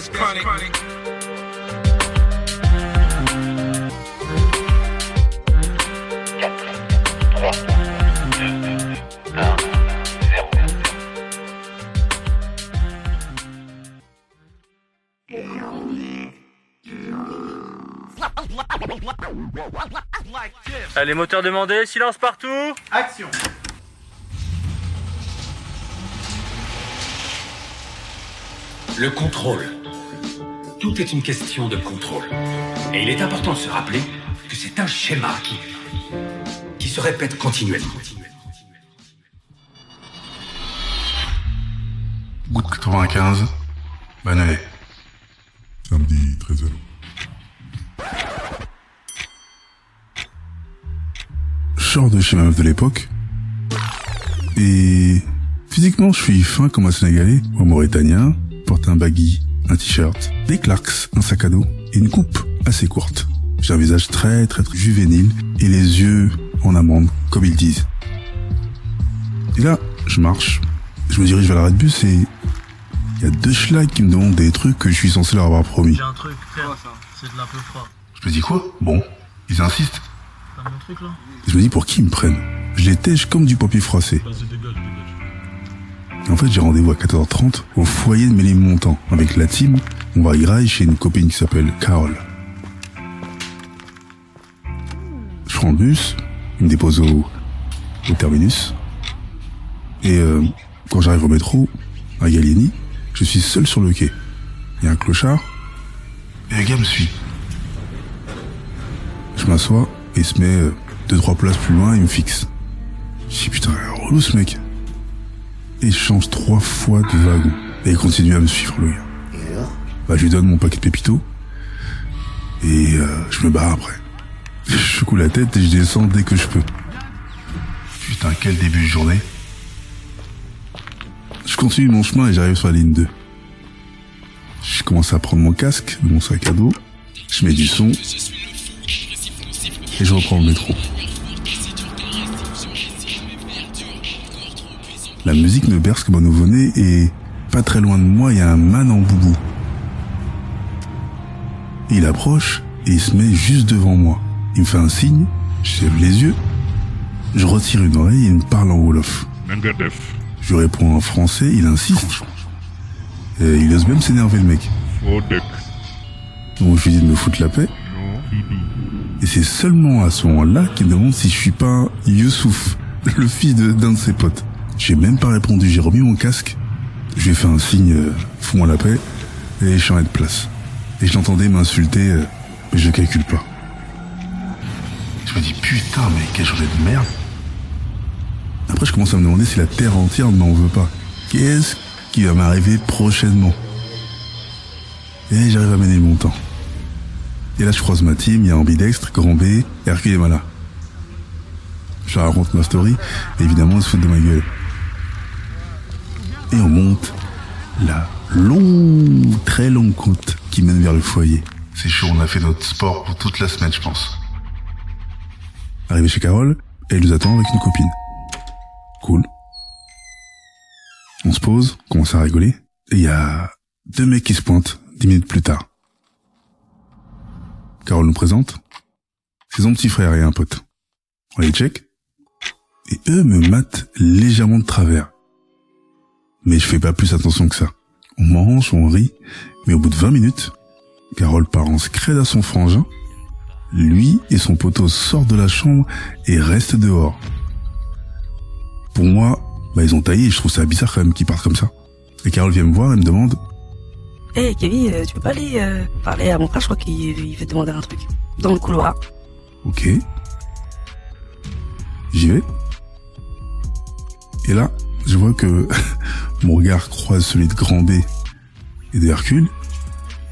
that's chronic. Allez, moteur demandé, silence partout Action Le contrôle. Tout est une question de contrôle. Et il est important de se rappeler que c'est un schéma qui, qui se répète continuellement. Août 95, bonne année. Samedi 13h. Je sors de chez meuf de l'époque. Et physiquement, je suis fin comme un Sénégalais ou un Mauritanien. Porte un baggy, un t-shirt, des clarks, un sac à dos et une coupe assez courte. J'ai un visage très très très juvénile et les yeux en amande, comme ils disent. Et là, je marche, je me dirige vers l'arrêt de bus et il y a deux schlags qui me demandent des trucs que je suis censé leur avoir promis. J'ai un truc, frère, c'est de la peu froid. Je me dis quoi? Bon, ils insistent. T'as mon truc là? Je me dis pour qui ils me prennent? Je les tèche comme du papier froissé. Vas-y, dégage. En fait, j'ai rendez-vous à 14h30 au foyer de Mélie-Montant avec la team. On va y railler chez une copine qui s'appelle Carole. Je prends le bus, il me dépose au, terminus. Et euh, quand j'arrive au métro, à Gallieni, je suis seul sur le quai. Il y a un clochard et un gars me suit. Je m'assois et se met euh, deux trois places plus loin et me fixe. Je dis putain, relou ce mec et je change trois fois de wagon. Et il continue à me suivre, le gars. Bah, je lui donne mon paquet de pépitos. Et euh, je me barre après. Je secoue la tête et je descends dès que je peux. Putain, quel début de journée. Je continue mon chemin et j'arrive sur la ligne 2. Je commence à prendre mon casque, mon sac à dos. Je mets du son. Et je reprends le métro. La musique me berce comme un nouveau-né et pas très loin de moi, il y a un man en boubou. Il approche et il se met juste devant moi. Il me fait un signe, je lève les yeux, je retire une oreille et il me parle en Wolof. Je réponds en français, il insiste. Et il ose même s'énerver le mec. Donc je lui dis de me foutre la paix. Et c'est seulement à ce moment-là qu'il me demande si je suis pas Youssouf, le fils de- d'un de ses potes. J'ai même pas répondu, j'ai remis mon casque. Je lui ai fait un signe, euh, fous-moi la paix, et j'ai changé de place. Et je l'entendais m'insulter, euh, mais je calcule pas. Je me dis, putain, mais quelle journée de merde. Après, je commence à me demander si la terre entière ne m'en veut pas. Qu'est-ce qui va m'arriver prochainement? Et j'arrive à mener mon temps. Et là, je croise ma team, il y a Ambidextre, Grand B, Hercule et Mala. Je raconte ma story, et évidemment, ils se foutent de ma gueule. Et on monte la longue, très longue côte qui mène vers le foyer. C'est chaud, on a fait notre sport pour toute la semaine, je pense. Arrivé chez Carole, elle nous attend avec une copine. Cool. On se pose, on commence à rigoler, et il y a deux mecs qui se pointent dix minutes plus tard. Carole nous présente. C'est son petit frère et un pote. On les check. Et eux me matent légèrement de travers. Mais je fais pas plus attention que ça. On mange, on rit, mais au bout de 20 minutes, Carole part en scred à son frangin. Lui et son poteau sortent de la chambre et restent dehors. Pour moi, bah ils ont taillé et je trouve ça bizarre quand même qu'ils partent comme ça. Et Carole vient me voir et me demande Hé Kevin, euh, tu peux pas aller euh, parler à mon frère, je crois qu'il il veut te demander un truc. Dans le couloir. Ok. J'y vais. Et là, je vois que mon regard croise celui de Grand B et de Hercule,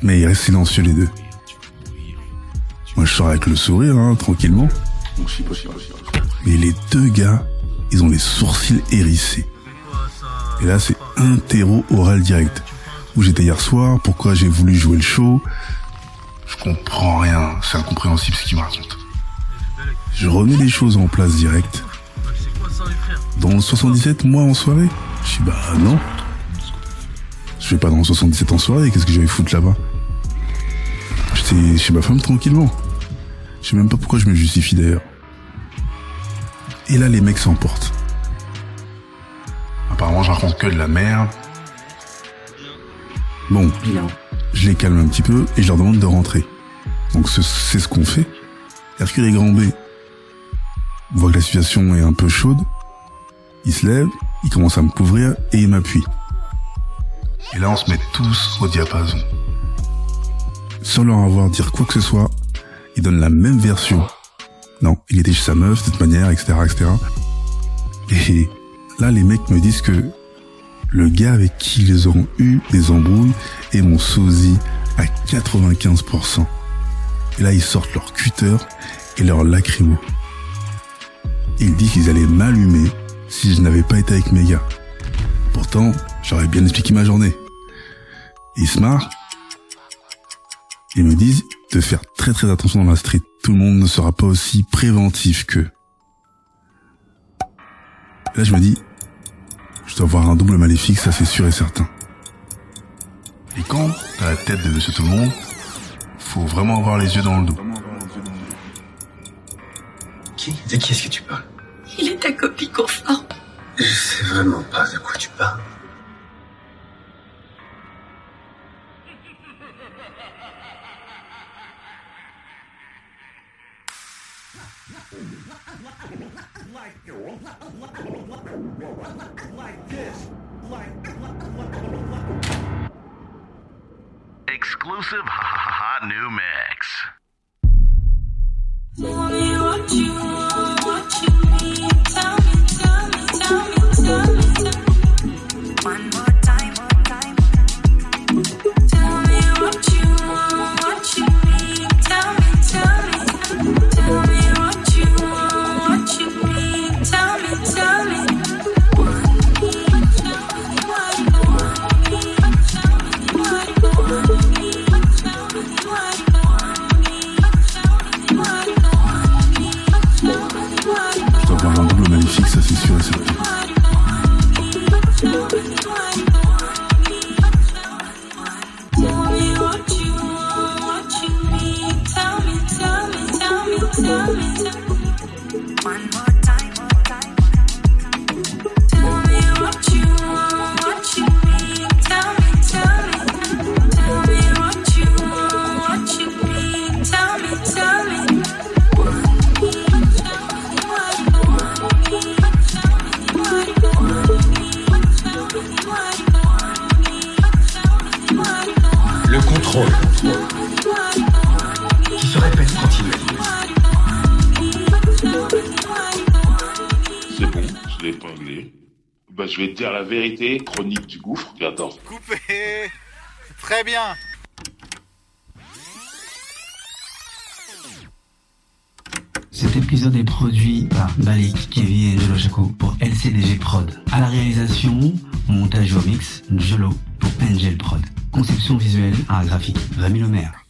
mais ils restent silencieux les deux. Moi, je sors avec le sourire, hein, tranquillement. Mais les deux gars, ils ont les sourcils hérissés. Et là, c'est interro oral direct. Où j'étais hier soir, pourquoi j'ai voulu jouer le show. Je comprends rien, c'est incompréhensible ce qu'il me raconte. Je remets les choses en place direct. Dans le 77, moi en soirée? Je dis bah non. Je vais pas dans 77 en soirée, qu'est-ce que j'allais foutre là-bas? J'étais chez ma femme tranquillement. Je sais même pas pourquoi je me justifie d'ailleurs. Et là, les mecs s'emportent. Apparemment, je raconte que de la merde. Bon, je les calme un petit peu et je leur demande de rentrer. Donc c'est ce qu'on fait. Hercule et Grand B voit que la situation est un peu chaude. Il se lève, il commence à me couvrir et il m'appuie. Et là, on se met tous au diapason. Sans leur avoir dire quoi que ce soit, il donne la même version. Non, il était chez sa meuf, de toute manière, etc., etc. Et là, les mecs me disent que le gars avec qui ils ont eu des embrouilles est mon sosie à 95%. Et là, ils sortent leur cutter et leur lacrymo. Ils disent qu'ils allaient m'allumer si je n'avais pas été avec mes gars. Pourtant, j'aurais bien expliqué ma journée. Ils se marrent. Ils me disent de faire très très attention dans la street. Tout le monde ne sera pas aussi préventif qu'eux. Là, je me dis, je dois avoir un double maléfique, ça c'est sûr et certain. Et quand t'as la tête de Monsieur Tout le Monde, faut vraiment avoir les yeux dans le dos. Qui? De qui est-ce que tu parles? Il est ta copie conforme. Je sais vraiment pas de quoi tu parles. Exclusive hot new mix. Tell me, C'est bon, je l'ai épinglé. Bah, je vais te dire la vérité, chronique du gouffre. Attends, Coupé Très bien Cet épisode est produit par Balik, Kevin et Jolo Chaco pour LCDG Prod. À la réalisation, montage au mix, Jolo pour Angel Prod. Conception visuelle, art graphique, Rémi Lemaire.